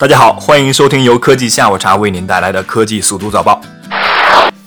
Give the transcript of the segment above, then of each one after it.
大家好，欢迎收听由科技下午茶为您带来的科技速读早报。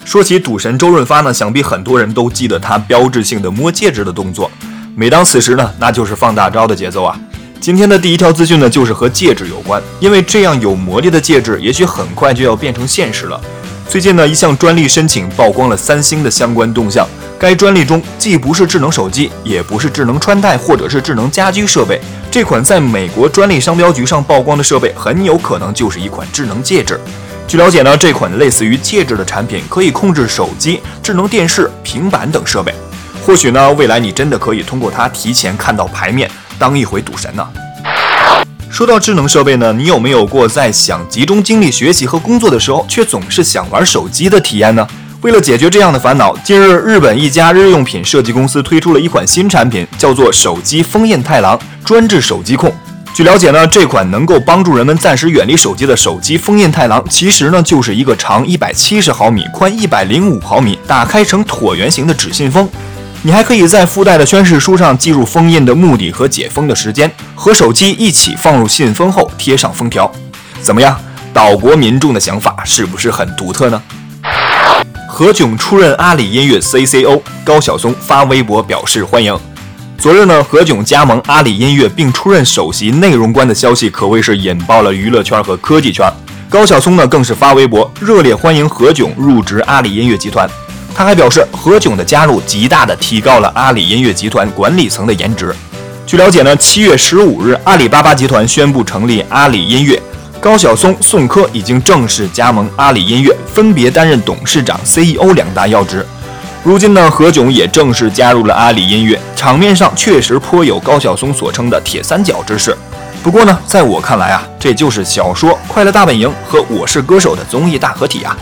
说起赌神周润发呢，想必很多人都记得他标志性的摸戒指的动作。每当此时呢，那就是放大招的节奏啊。今天的第一条资讯呢，就是和戒指有关，因为这样有魔力的戒指，也许很快就要变成现实了。最近呢，一项专利申请曝光了三星的相关动向。该专利中既不是智能手机，也不是智能穿戴或者是智能家居设备。这款在美国专利商标局上曝光的设备，很有可能就是一款智能戒指。据了解呢，这款类似于戒指的产品可以控制手机、智能电视、平板等设备。或许呢，未来你真的可以通过它提前看到牌面，当一回赌神呢。说到智能设备呢，你有没有过在想集中精力学习和工作的时候，却总是想玩手机的体验呢？为了解决这样的烦恼，近日日本一家日用品设计公司推出了一款新产品，叫做手机封印太郎专治手机控。据了解呢，这款能够帮助人们暂时远离手机的手机封印太郎，其实呢就是一个长一百七十毫米、宽一百零五毫米、打开成椭圆形的纸信封。你还可以在附带的宣誓书上记入封印的目的和解封的时间，和手机一起放入信封后贴上封条。怎么样，岛国民众的想法是不是很独特呢？何炅出任阿里音乐 CCO，高晓松发微博表示欢迎。昨日呢，何炅加盟阿里音乐并出任首席内容官的消息可谓是引爆了娱乐圈和科技圈。高晓松呢更是发微博热烈欢迎何炅入职阿里音乐集团。他还表示，何炅的加入极大的提高了阿里音乐集团管理层的颜值。据了解呢，七月十五日，阿里巴巴集团宣布成立阿里音乐。高晓松、宋柯已经正式加盟阿里音乐，分别担任董事长、CEO 两大要职。如今呢，何炅也正式加入了阿里音乐，场面上确实颇有高晓松所称的铁三角之势。不过呢，在我看来啊，这就是小说《快乐大本营》和《我是歌手》的综艺大合体啊。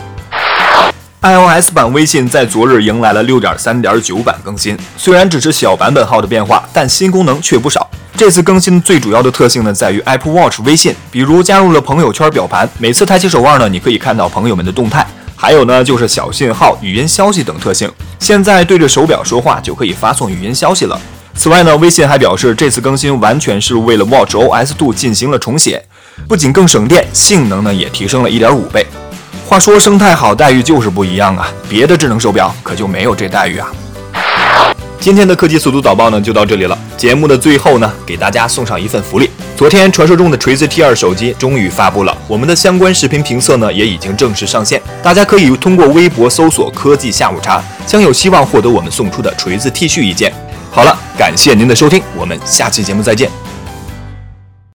iOS 版微信在昨日迎来了6.3.9版更新，虽然只是小版本号的变化，但新功能却不少。这次更新最主要的特性呢，在于 Apple Watch 微信，比如加入了朋友圈表盘，每次抬起手腕呢，你可以看到朋友们的动态。还有呢，就是小信号、语音消息等特性，现在对着手表说话就可以发送语音消息了。此外呢，微信还表示，这次更新完全是为了 Watch OS 2进行了重写，不仅更省电，性能呢也提升了一点五倍。话说生态好，待遇就是不一样啊，别的智能手表可就没有这待遇啊。今天的科技速度早报呢就到这里了。节目的最后呢，给大家送上一份福利。昨天传说中的锤子 T2 手机终于发布了，我们的相关视频评测呢也已经正式上线，大家可以通过微博搜索“科技下午茶”，将有希望获得我们送出的锤子 T 恤一件。好了，感谢您的收听，我们下期节目再见。